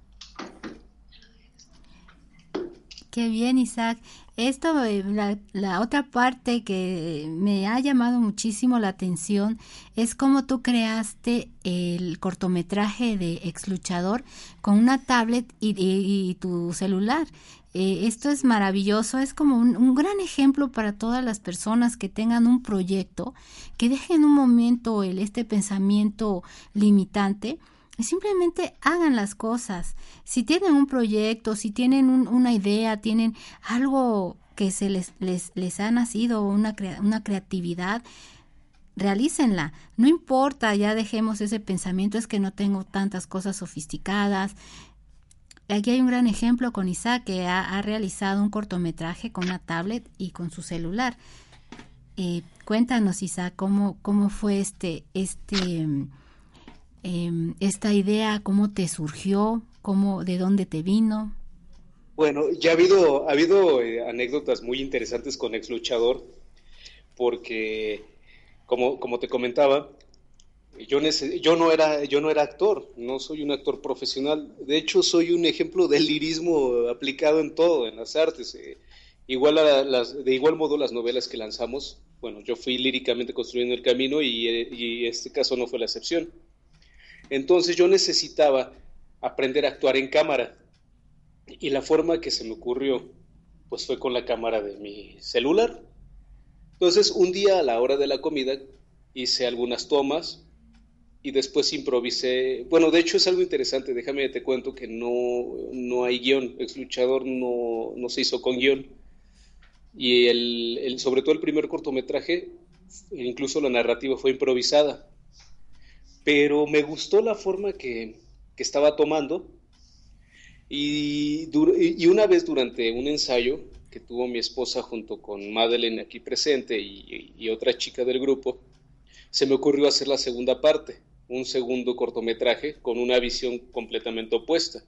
Qué bien, Isaac. Esto, eh, la, otra parte que me ha llamado muchísimo la atención es cómo tú creaste el cortometraje de Ex Luchador con una tablet y, tu celular. Eh, esto es maravilloso, es como un, un, gran ejemplo para todas las personas que tengan un proyecto, que dejen un momento el, este pensamiento limitante simplemente hagan las cosas. Si tienen un proyecto, si tienen una idea, tienen algo que se les, les, les ha nacido, una, una creatividad, realícenla. No importa, ya dejemos ese pensamiento, es que no tengo tantas cosas sofisticadas. Aquí hay un gran ejemplo con Isaac que ha, realizado un cortometraje con una tablet y con su celular. Eh, cuéntanos, Isaac, cómo, cómo fue este, este, em, esta idea, cómo te surgió, cómo, de dónde te vino. Bueno, ya ha habido, ha habido eh, anécdotas muy interesantes con ex luchador, porque como, te comentaba, yo, yo, no era, yo no era actor, no soy un actor profesional. De hecho, soy un ejemplo del lirismo aplicado en todo, en las artes. Eh, igual a de igual modo, las novelas que lanzamos, bueno, yo fui líricamente construyendo el camino y, eh, y este caso no fue la excepción. Entonces yo necesitaba aprender a actuar en cámara y la forma que se me ocurrió, pues fue con la cámara de mi celular. Entonces, un día a la hora de la comida hice algunas tomas y después improvisé. Bueno, de hecho es algo interesante, déjame te cuento que no, no hay guion, Ex Luchador no, no se hizo con guion. Y el, sobre todo el primer cortometraje, incluso la narrativa fue improvisada. Pero me gustó la forma que, que estaba tomando y, y, una vez durante un ensayo que tuvo mi esposa junto con Madeleine aquí presente y, otra chica del grupo, se me ocurrió hacer la segunda parte, un segundo cortometraje con una visión completamente opuesta.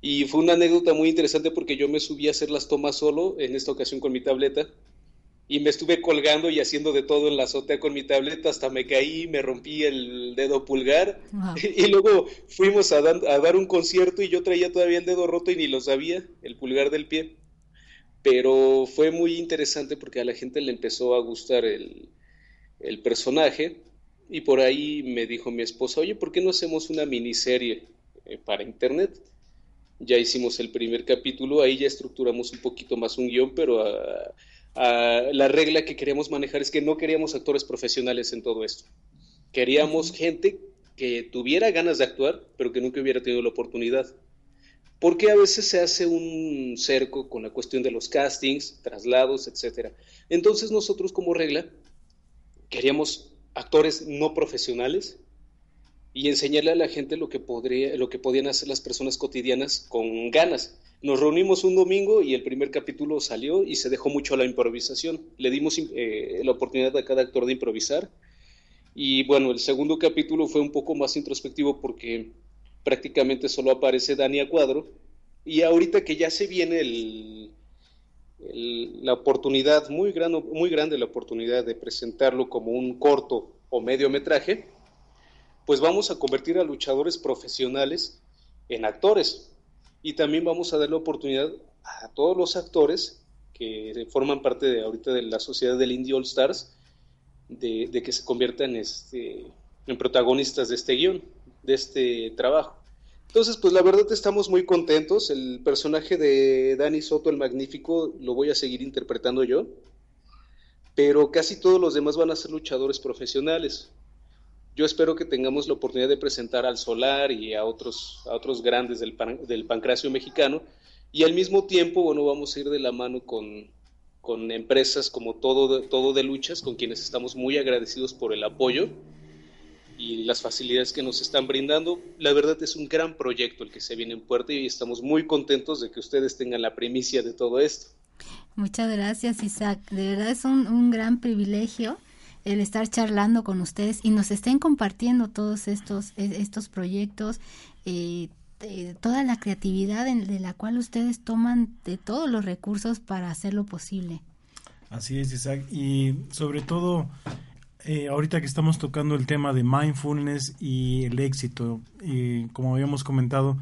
Y fue una anécdota muy interesante porque yo me subí a hacer las tomas solo, en esta ocasión con mi tableta, y me estuve colgando y haciendo de todo en la azotea con mi tableta hasta me caí, me rompí el dedo pulgar y, luego fuimos a, dar un concierto y yo traía todavía el dedo roto y ni lo sabía, el pulgar del pie. Pero fue muy interesante porque a la gente le empezó a gustar el, el personaje y por ahí me dijo mi esposa, oye, ¿por qué no hacemos una miniserie eh, para internet? Ya hicimos el primer capítulo, ahí ya estructuramos un poquito más un guion, pero... a Ah, la regla que queríamos manejar es que no queríamos actores profesionales en todo esto. Queríamos gente que tuviera ganas de actuar, pero que nunca hubiera tenido la oportunidad. Porque a veces se hace un cerco con la cuestión de los castings, traslados, etc. Entonces nosotros como regla queríamos actores no profesionales y enseñarle a la gente lo que, podría, lo que podían hacer las personas cotidianas con ganas. Nos reunimos un domingo y el primer capítulo salió y se dejó mucho a la improvisación. Le dimos eh, la oportunidad a cada actor de improvisar. Y bueno, el segundo capítulo fue un poco más introspectivo porque prácticamente solo aparece Dani a cuadro. Y ahorita que ya se viene el, la oportunidad, muy, gran, muy grande la oportunidad de presentarlo como un corto o medio metraje, pues vamos a convertir a luchadores profesionales en actores y también vamos a dar la oportunidad a todos los actores que forman parte de ahorita de la sociedad del Indie All Stars de, que se conviertan este, en protagonistas de este guion, de este trabajo. Entonces, pues la verdad estamos muy contentos. El personaje de Danny Soto, el Magnífico, lo voy a seguir interpretando yo, pero casi todos los demás van a ser luchadores profesionales yo espero que tengamos la oportunidad de presentar al Solar y a otros, a otros grandes del, del pancracio mexicano y al mismo tiempo, bueno, vamos a ir de la mano con, con empresas como todo de, todo de luchas, con quienes estamos muy agradecidos por el apoyo y las facilidades que nos están brindando. La verdad es un gran proyecto el que se viene en puerta y estamos muy contentos de que ustedes tengan la primicia de todo esto. Muchas gracias, Isaac. De verdad es un, un gran privilegio el estar charlando con ustedes y nos estén compartiendo todos estos, e, estos proyectos, eh, toda la creatividad de la cual ustedes toman de todos los recursos para hacerlo posible. Así es, Isaac. Y sobre todo, eh, ahorita que estamos tocando el tema de mindfulness y el éxito, como habíamos comentado,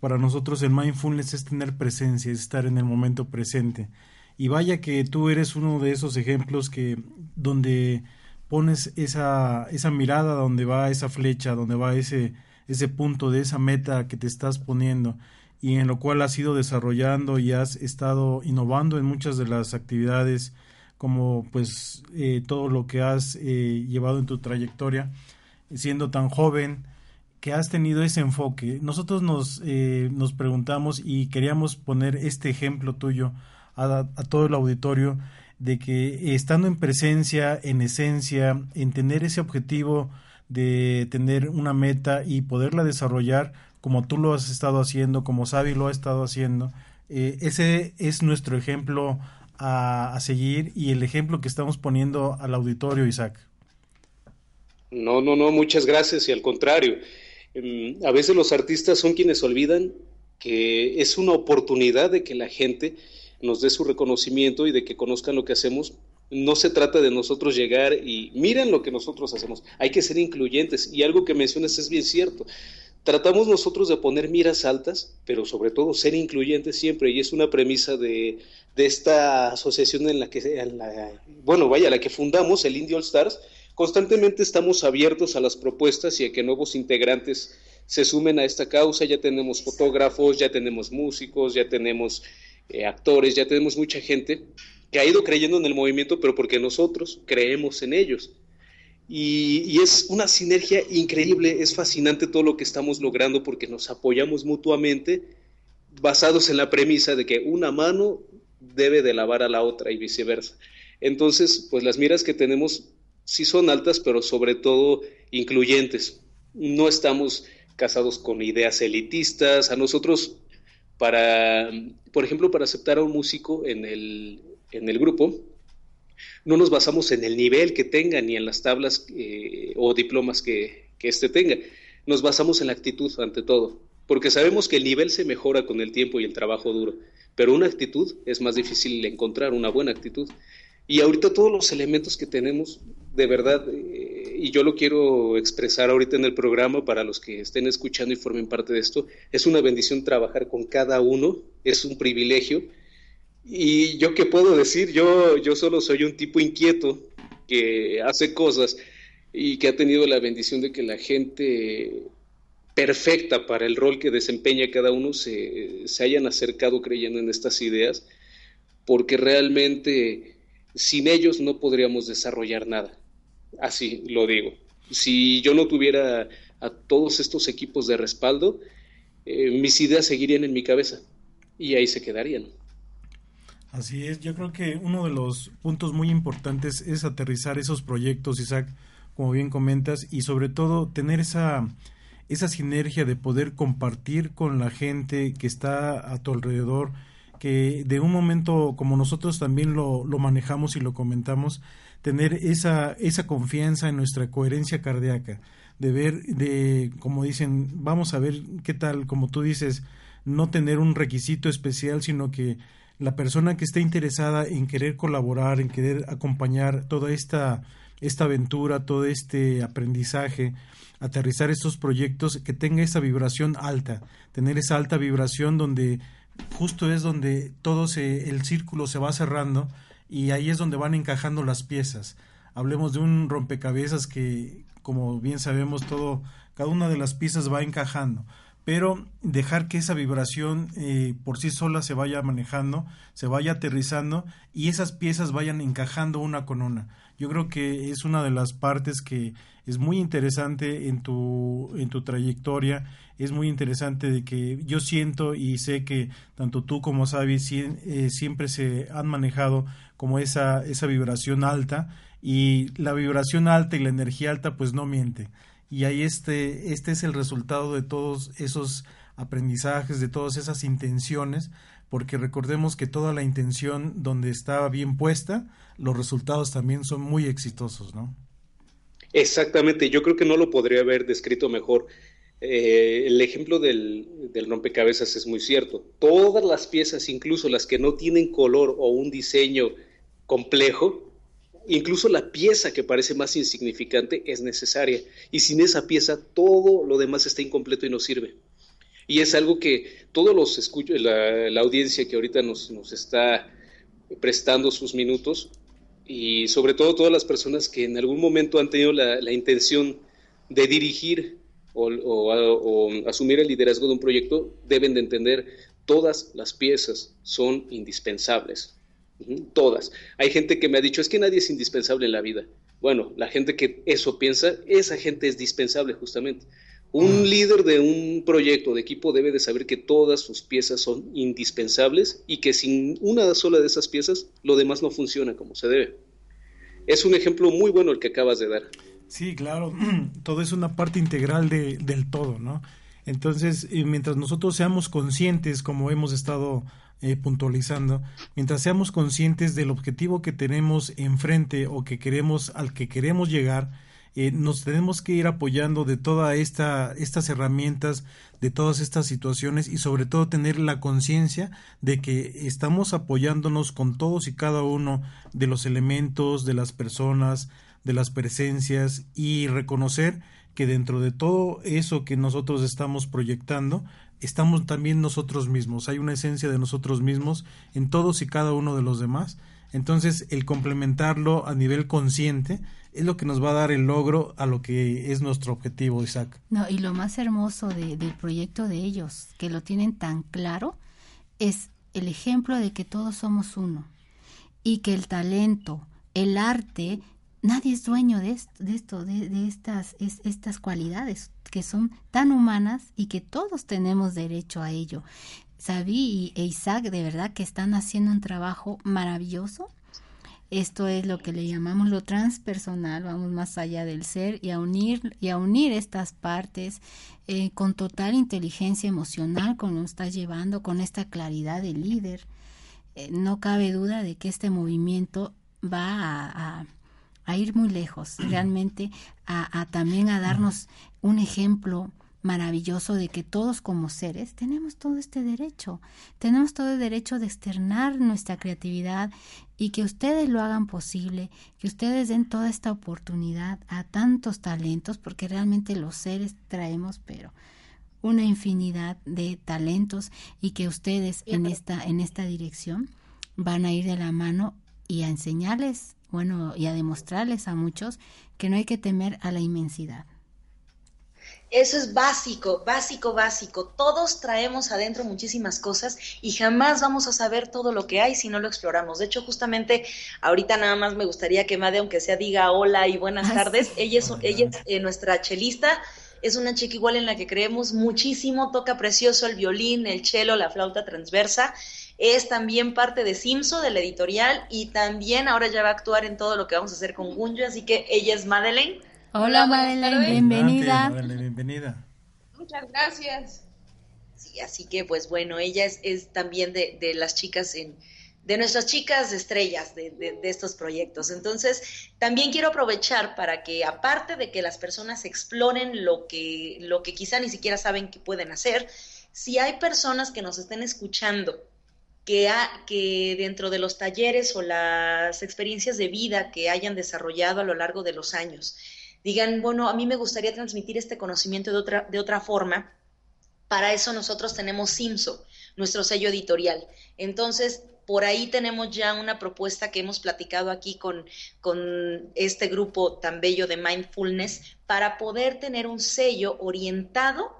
para nosotros el mindfulness es tener presencia, es estar en el momento presente. Y vaya que tú eres uno de esos ejemplos que donde pones esa, esa mirada donde va esa flecha, donde va ese, ese punto de esa meta que te estás poniendo y en lo cual has ido desarrollando y has estado innovando en muchas de las actividades como pues eh, todo lo que has eh, llevado en tu trayectoria siendo tan joven que has tenido ese enfoque. Nosotros nos, eh, nos preguntamos y queríamos poner este ejemplo tuyo a, a todo el auditorio de que estando en presencia, en esencia, en tener ese objetivo de tener una meta y poderla desarrollar como tú lo has estado haciendo, como Sabi lo ha estado haciendo, eh, ese es nuestro ejemplo a, a, seguir y el ejemplo que estamos poniendo al auditorio, Isaac. No, no, no, muchas gracias y al contrario. Em, a veces los artistas son quienes olvidan que es una oportunidad de que la gente nos dé su reconocimiento y de que conozcan lo que hacemos. No se trata de nosotros llegar y miren lo que nosotros hacemos. Hay que ser incluyentes y algo que mencionas es bien cierto. Tratamos nosotros de poner miras altas, pero sobre todo ser incluyentes siempre y es una premisa de, de esta asociación en la que, bueno, vaya, la que fundamos, el Indio All Stars. Constantemente estamos abiertos a las propuestas y a que nuevos integrantes se sumen a esta causa. Ya tenemos fotógrafos, ya tenemos músicos, ya tenemos eh, actores, ya tenemos mucha gente que ha ido creyendo en el movimiento, pero porque nosotros creemos en ellos. Y, y, es una sinergia increíble, es fascinante todo lo que estamos logrando porque nos apoyamos mutuamente basados en la premisa de que una mano debe de lavar a la otra y viceversa. Entonces, pues las miras que tenemos sí son altas, pero sobre todo incluyentes. No estamos casados con ideas elitistas, a nosotros para, por ejemplo, para aceptar a un músico en el, en el grupo, no nos basamos en el nivel que tenga ni en las tablas eh, o diplomas que, que éste tenga. Nos basamos en la actitud ante todo, porque sabemos que el nivel se mejora con el tiempo y el trabajo duro, pero una actitud es más difícil encontrar, una buena actitud. Y ahorita todos los elementos que tenemos, de verdad, eh, y yo lo quiero expresar ahorita en el programa para los que estén escuchando y formen parte de esto, es una bendición trabajar con cada uno, es un privilegio. Y yo qué puedo decir, yo, yo solo soy un tipo inquieto que hace cosas y que ha tenido la bendición de que la gente perfecta para el rol que desempeña cada uno se, se hayan acercado creyendo en estas ideas, porque realmente sin ellos no podríamos desarrollar nada. Así lo digo. Si yo no tuviera a todos estos equipos de respaldo, eh, mis ideas seguirían en mi cabeza y ahí se quedarían. Así es, yo creo que uno de los puntos muy importantes es aterrizar esos proyectos, Isaac, como bien comentas, y sobre todo tener esa, esa sinergia de poder compartir con la gente que está a tu alrededor, que de un momento como nosotros también lo, lo manejamos y lo comentamos, tener esa, esa confianza en nuestra coherencia cardíaca, de ver, de, como dicen, vamos a ver qué tal, como tú dices, no tener un requisito especial, sino que la persona que esté interesada en querer colaborar, en querer acompañar toda esta, esta aventura, todo este aprendizaje, aterrizar estos proyectos, que tenga esa vibración alta, tener esa alta vibración donde justo es donde todo se, el círculo se va cerrando y ahí es donde van encajando las piezas. Hablemos de un rompecabezas que, como bien sabemos, todo, cada una de las piezas va encajando, pero dejar que esa vibración eh, por sí sola se vaya manejando, se vaya aterrizando y esas piezas vayan encajando una con una. Yo creo que es una de las partes que es muy interesante en tu, en tu trayectoria es muy interesante de que yo siento y sé que tanto tú como Sabi eh, siempre se han manejado como esa, esa vibración alta y la vibración alta y la energía alta pues no miente. Y ahí este, este es el resultado de todos esos aprendizajes, de todas esas intenciones, porque recordemos que toda la intención donde estaba bien puesta, los resultados también son muy exitosos, ¿no? Exactamente, yo creo que no lo podría haber descrito mejor. Eh, el ejemplo del, rompecabezas es muy cierto. Todas las piezas, incluso las que no tienen color o un diseño complejo, incluso la pieza que parece más insignificante es necesaria. Y sin esa pieza todo lo demás está incompleto y no sirve. Y es algo que todos los escuchos, la, la audiencia que ahorita nos, nos está prestando sus minutos, y sobre todo todas las personas que en algún momento han tenido la, intención de dirigir o, asumir el liderazgo de un proyecto, deben de entender todas las piezas son indispensables. Todas. Hay gente que me ha dicho, es que nadie es indispensable en la vida. Bueno, la gente que eso piensa, esa gente es dispensable justamente. Un mm. líder de un proyecto, de equipo, debe de saber que todas sus piezas son indispensables y que sin una sola de esas piezas, lo demás no funciona como se debe. Es un ejemplo muy bueno el que acabas de dar. Sí, claro, todo es una parte integral de, del todo, ¿no? Entonces, eh, mientras nosotros seamos conscientes, como hemos estado eh, puntualizando, mientras seamos conscientes del objetivo que tenemos enfrente o que queremos, al que queremos llegar, eh, nos tenemos que ir apoyando de todas esta, estas herramientas, de todas estas situaciones y sobre todo tener la conciencia de que estamos apoyándonos con todos y cada uno de los elementos, de las personas, de las presencias y reconocer que dentro de todo eso que nosotros estamos proyectando, estamos también nosotros mismos. Hay una esencia de nosotros mismos en todos y cada uno de los demás. Entonces, el complementarlo a nivel consciente es lo que nos va a dar el logro a lo que es nuestro objetivo, Isaac. No, y lo más hermoso del proyecto de ellos, que lo tienen tan claro, es el ejemplo de que todos somos uno y que el talento, el arte, nadie es dueño de esto, de, estas, estas cualidades que son tan humanas y que todos tenemos derecho a ello. Sabí e Isaac de verdad que están haciendo un trabajo maravilloso esto es lo que le llamamos lo transpersonal, vamos más allá del ser y a unir, y a unir estas partes eh, con total inteligencia emocional, como nos está llevando, con esta claridad de líder. Eh, no cabe duda de que este movimiento va a, a, ir muy lejos, realmente a, a también a darnos un ejemplo maravilloso de que todos como seres tenemos todo este derecho, tenemos todo el derecho de externar nuestra creatividad y que ustedes lo hagan posible, que ustedes den toda esta oportunidad a tantos talentos, porque realmente los seres traemos, pero una infinidad de talentos y que ustedes en esta en esta dirección van a ir de la mano y a enseñarles, bueno, y a demostrarles a muchos que no hay que temer a la inmensidad. Eso es básico, básico, básico. Todos traemos adentro muchísimas cosas y jamás vamos a saber todo lo que hay si no lo exploramos. De hecho, justamente ahorita nada más me gustaría que Made, aunque sea, diga hola y buenas tardes. Ella es, ella es eh, nuestra chelista. Es una chica igual en la que creemos muchísimo, toca precioso el violín, el cello, la flauta transversa. Es también parte de Simso, de la editorial, y también ahora ya va a actuar en todo lo que vamos a hacer con Gunjo, así que ella es Madeleine Hola, Madeleine, bienvenida. bienvenida. Muchas gracias. Sí, así que pues bueno, ella es, también de, las chicas en, de nuestras chicas estrellas de, de, estos proyectos. Entonces, también quiero aprovechar para que, aparte de que las personas exploren lo que, lo que quizá ni siquiera saben que pueden hacer, si hay personas que nos estén escuchando, que, que dentro de los talleres o las experiencias de vida que hayan desarrollado a lo largo de los años, digan, bueno, a mí me gustaría transmitir este conocimiento de otra, de otra forma, para eso nosotros tenemos Simso, nuestro sello editorial. Entonces, por ahí tenemos ya una propuesta que hemos platicado aquí con, con este grupo tan bello de mindfulness para poder tener un sello orientado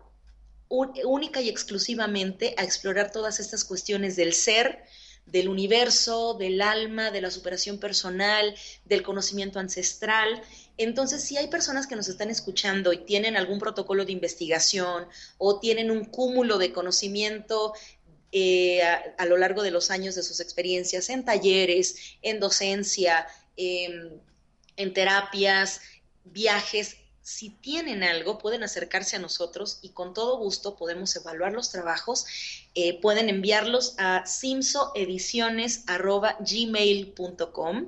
única y exclusivamente a explorar todas estas cuestiones del ser, del universo, del alma, de la superación personal, del conocimiento ancestral. Entonces, si hay personas que nos están escuchando y tienen algún protocolo de investigación o tienen un cúmulo de conocimiento eh, a, lo largo de los años de sus experiencias en talleres, en docencia, em, en terapias, viajes, si tienen algo, pueden acercarse a nosotros y con todo gusto podemos evaluar los trabajos. Eh, pueden enviarlos a simsoediciones.gmail.com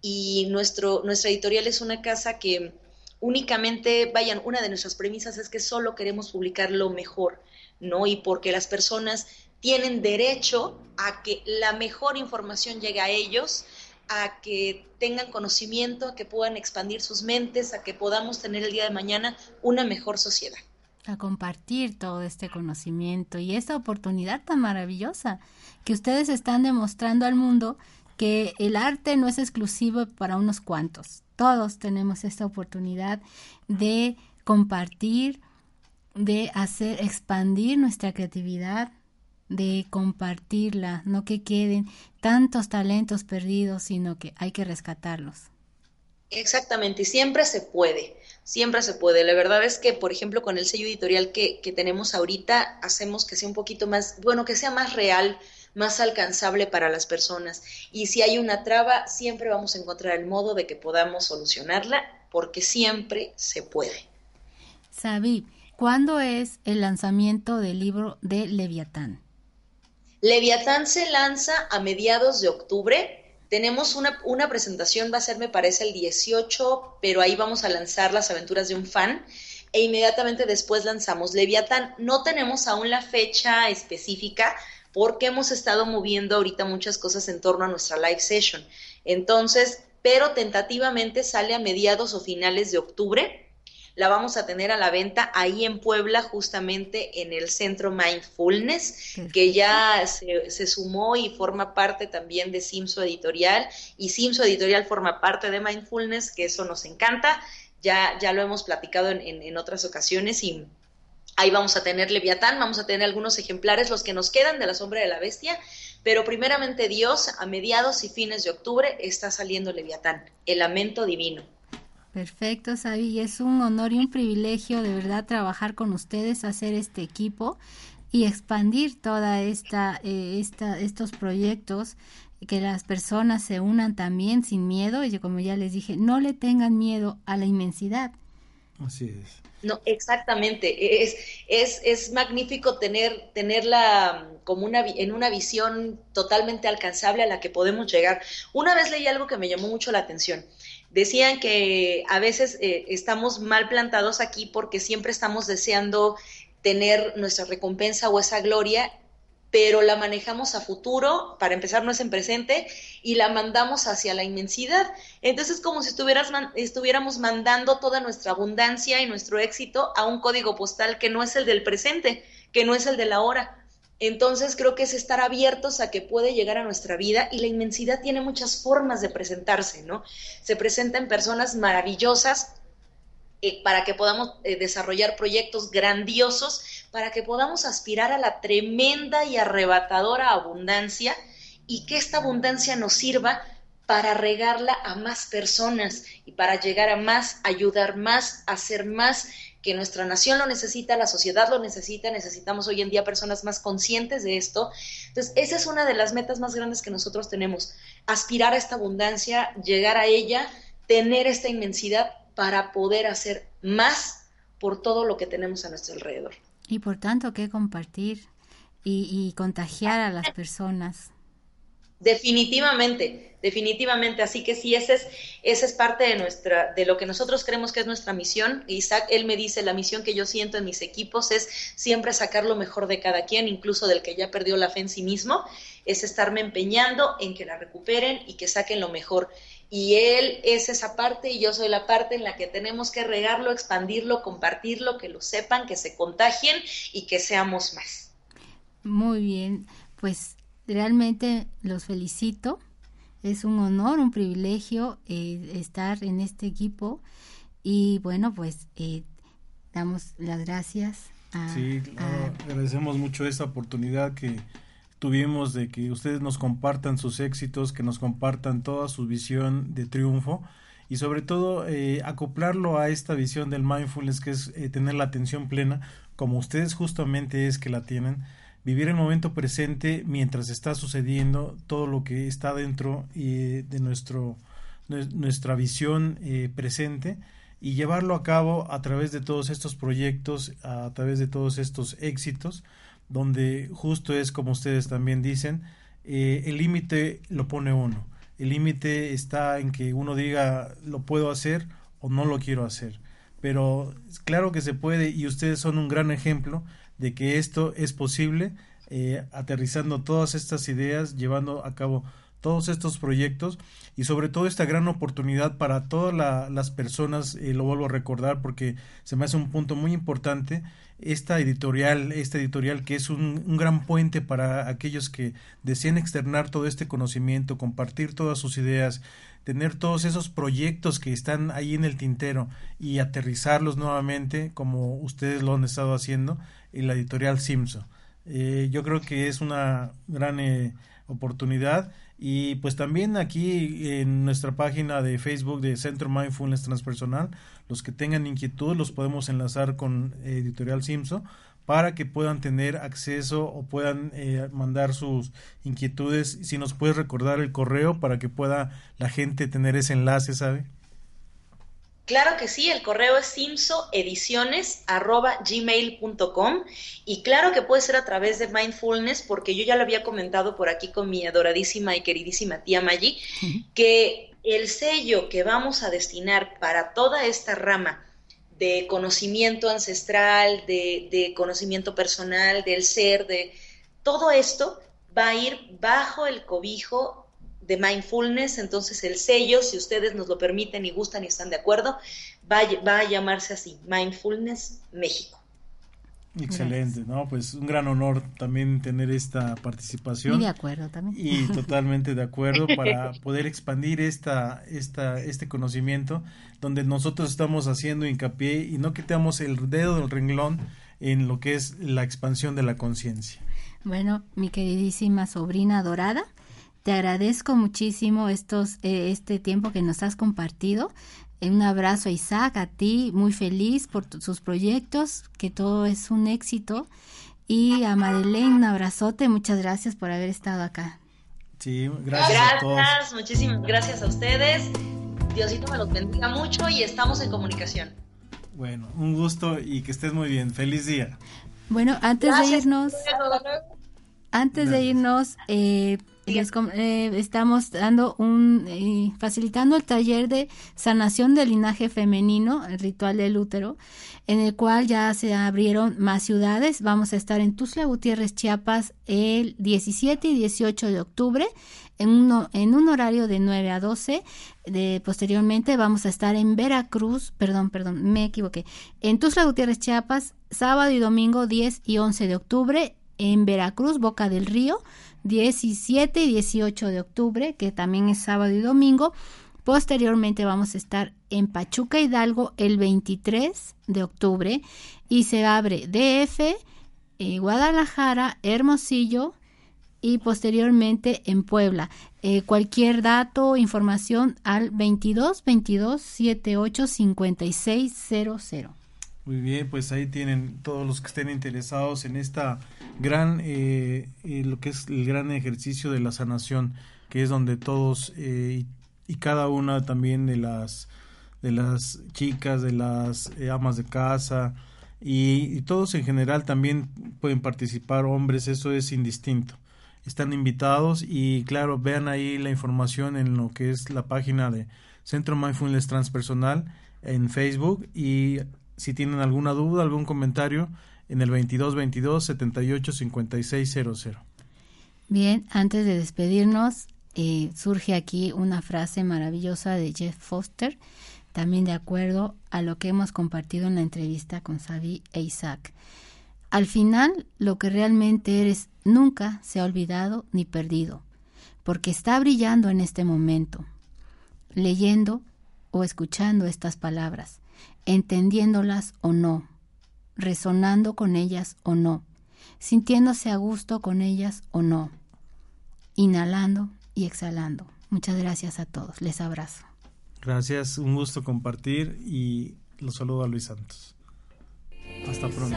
y nuestro, nuestra editorial es una casa que únicamente, vayan, una de nuestras premisas es que solo queremos publicar lo mejor, ¿no? Y porque las personas tienen derecho a que la mejor información llegue a ellos a que tengan conocimiento, a que puedan expandir sus mentes, a que podamos tener el día de mañana una mejor sociedad. A compartir todo este conocimiento y esta oportunidad tan maravillosa que ustedes están demostrando al mundo que el arte no es exclusivo para unos cuantos. Todos tenemos esta oportunidad de compartir, de hacer expandir nuestra creatividad, de compartirla, no que queden tantos talentos perdidos, sino que hay que rescatarlos. Exactamente, y siempre se puede, siempre se puede. La verdad es que, por ejemplo, con el sello editorial que, que tenemos ahorita, hacemos que sea un poquito más, bueno, que sea más real, más alcanzable para las personas. Y si hay una traba, siempre vamos a encontrar el modo de que podamos solucionarla, porque siempre se puede. Sabi, ¿cuándo es el lanzamiento del libro de Leviatán? Leviatán se lanza a mediados de octubre. Tenemos una, una, presentación, va a ser, me parece, el 18, pero ahí vamos a lanzar las aventuras de un fan e inmediatamente después lanzamos Leviatán. No tenemos aún la fecha específica porque hemos estado moviendo ahorita muchas cosas en torno a nuestra live session. Entonces, pero tentativamente sale a mediados o finales de octubre la vamos a tener a la venta ahí en Puebla, justamente en el Centro Mindfulness, que ya se, sumó y forma parte también de Simso Editorial. Y Simso Editorial forma parte de Mindfulness, que eso nos encanta. Ya, ya lo hemos platicado en, en otras ocasiones y ahí vamos a tener Leviatán, vamos a tener algunos ejemplares, los que nos quedan de la sombra de la bestia. Pero primeramente Dios, a mediados y fines de octubre, está saliendo Leviatán, el lamento divino. Perfecto, Sabi. Es un honor y un privilegio de verdad trabajar con ustedes, hacer este equipo y expandir toda esta, eh, esta estos proyectos que las personas se unan también sin miedo y como ya les dije no le tengan miedo a la inmensidad así es no exactamente es es, es magnífico tener tenerla como una en una visión totalmente alcanzable a la que podemos llegar una vez leí algo que me llamó mucho la atención Decían que a veces eh, estamos mal plantados aquí porque siempre estamos deseando tener nuestra recompensa o esa gloria, pero la manejamos a futuro, para empezar no es en presente, y la mandamos hacia la inmensidad. Entonces como si estuviéramos mandando toda nuestra abundancia y nuestro éxito a un código postal que no es el del presente, que no es el de la hora. Entonces creo que es estar abiertos a que puede llegar a nuestra vida y la inmensidad tiene muchas formas de presentarse, ¿no? Se presentan personas maravillosas eh, para que podamos eh, desarrollar proyectos grandiosos, para que podamos aspirar a la tremenda y arrebatadora abundancia y que esta abundancia nos sirva para regarla a más personas y para llegar a más, ayudar más, hacer más que nuestra nación lo necesita, la sociedad lo necesita, necesitamos hoy en día personas más conscientes de esto. Entonces, esa es una de las metas más grandes que nosotros tenemos, aspirar a esta abundancia, llegar a ella, tener esta inmensidad para poder hacer más por todo lo que tenemos a nuestro alrededor. Y por tanto, que compartir y, y contagiar a las personas. Definitivamente, definitivamente. Así que sí, ese es, es parte de nuestra, de lo que nosotros creemos que es nuestra misión. Isaac, él me dice, la misión que yo siento en mis equipos es siempre sacar lo mejor de cada quien, incluso del que ya perdió la fe en sí mismo, es estarme empeñando en que la recuperen y que saquen lo mejor. Y él es esa parte y yo soy la parte en la que tenemos que regarlo, expandirlo, compartirlo, que lo sepan, que se contagien y que seamos más. Muy bien, pues Realmente los felicito. Es un honor, un privilegio eh, estar en este equipo. Y bueno, pues eh, damos las gracias. A, sí, agradecemos mucho esta oportunidad que tuvimos de que ustedes nos compartan sus éxitos, que nos compartan toda su visión de triunfo y sobre todo eh, acoplarlo a esta visión del mindfulness que es tener la atención plena como ustedes justamente es que la tienen vivir el momento presente mientras está sucediendo todo lo que está dentro eh, de nuestro, nuestra visión eh, presente y llevarlo a cabo a través de todos estos proyectos, a través de todos estos éxitos, donde justo es como ustedes también dicen, eh, el límite lo pone uno. El límite está en que uno diga lo puedo hacer o no lo quiero hacer. Pero claro que se puede y ustedes son un gran ejemplo de que esto es posible, eh, aterrizando todas estas ideas, llevando a cabo todos estos proyectos y sobre todo esta gran oportunidad para todas las personas, eh, lo vuelvo a recordar porque se me hace un punto muy importante, esta editorial, esta editorial que es un, un gran puente para aquellos que desean externar todo este conocimiento, compartir todas sus ideas, tener todos esos proyectos que están ahí en el tintero y aterrizarlos nuevamente como ustedes lo han estado haciendo en la editorial Simpson. Eh, yo creo que es una gran eh, oportunidad y pues también aquí en nuestra página de Facebook de Centro Mindfulness Transpersonal, los que tengan inquietud los podemos enlazar con Editorial Simpson para que puedan tener acceso o puedan eh, mandar sus inquietudes. Si nos puedes recordar el correo para que pueda la gente tener ese enlace, ¿sabe? Claro que sí, el correo es simsoediciones.gmail.com y claro que puede ser a través de Mindfulness porque yo ya lo había comentado por aquí con mi adoradísima y queridísima tía Maggi, que el sello que vamos a destinar para toda esta rama de conocimiento ancestral, de, conocimiento personal, del ser, de todo esto va a ir bajo el cobijo de mindfulness, entonces el sello, si ustedes nos lo permiten y gustan y están de acuerdo, va va a llamarse así, Mindfulness México. Excelente, ¿no? Pues un gran honor también tener esta participación. Y de acuerdo también. Y totalmente de acuerdo para poder expandir esta, esta, este conocimiento donde nosotros estamos haciendo hincapié y no quitamos el dedo del renglón en lo que es la expansión de la conciencia. Bueno, mi queridísima sobrina dorada, te agradezco muchísimo estos, eh, este tiempo que nos has compartido. Un abrazo a Isaac, a ti, muy feliz por sus proyectos, que todo es un éxito. Y a Madeleine, un abrazote, muchas gracias por haber estado acá. Sí, gracias, a todos. muchísimas gracias a ustedes. Diosito me los bendiga mucho y estamos en comunicación. Bueno, un gusto y que estés muy bien. Feliz día. Bueno, antes de irnos, antes de irnos, eh, eh, estamos dando un eh, facilitando el taller de sanación del linaje femenino, el ritual del útero, en el cual ya se abrieron más ciudades. Vamos a estar en Tuzla Gutiérrez, Chiapas, el 17 y 18 de octubre, en, uno, en un horario de 9 a 12. De, posteriormente vamos a estar en Veracruz, perdón, perdón, me equivoqué, en Tuzla Gutiérrez, Chiapas, sábado y domingo 10 y 11 de octubre, en Veracruz, Boca del Río, 17 y 18 de octubre, que también es sábado y domingo. Posteriormente vamos a estar en Pachuca Hidalgo el 23 de octubre y se abre DF, eh, Guadalajara, Hermosillo y posteriormente en Puebla. Eh, cualquier dato, información al 22 22 78 56 00. Muy bien, pues ahí tienen todos los que estén interesados en esta gran, eh, eh, lo que es el gran ejercicio de la sanación, que es donde todos eh, y, cada una también de las de las chicas, de las amas de casa y, todos en general también pueden participar, hombres, eso es indistinto. Están invitados y claro, vean ahí la información en lo que es la página de Centro Mindfulness Transpersonal en Facebook y si tienen alguna duda, algún comentario, en el 22 22 78 56 00. Bien, antes de despedirnos, eh, surge aquí una frase maravillosa de Jeff Foster, también de acuerdo a lo que hemos compartido en la entrevista con Sabi e Isaac. Al final, lo que realmente eres nunca se ha olvidado ni perdido, porque está brillando en este momento, leyendo o escuchando estas palabras entendiéndolas o no, resonando con ellas o no, sintiéndose a gusto con ellas o no, inhalando y exhalando. Muchas gracias a todos, les abrazo. Gracias, un gusto compartir y los saludo a Luis Santos. Hasta pronto.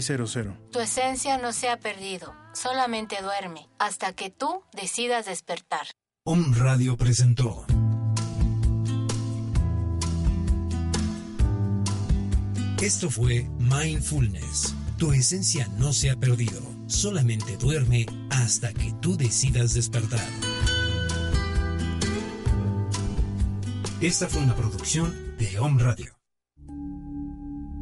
5600. Tu esencia no se ha perdido, solamente duerme hasta que tú decidas despertar. Om Radio presentó. Esto fue Mindfulness. Tu esencia no se ha perdido, solamente duerme hasta que tú decidas despertar. Esta fue una producción de Om Radio.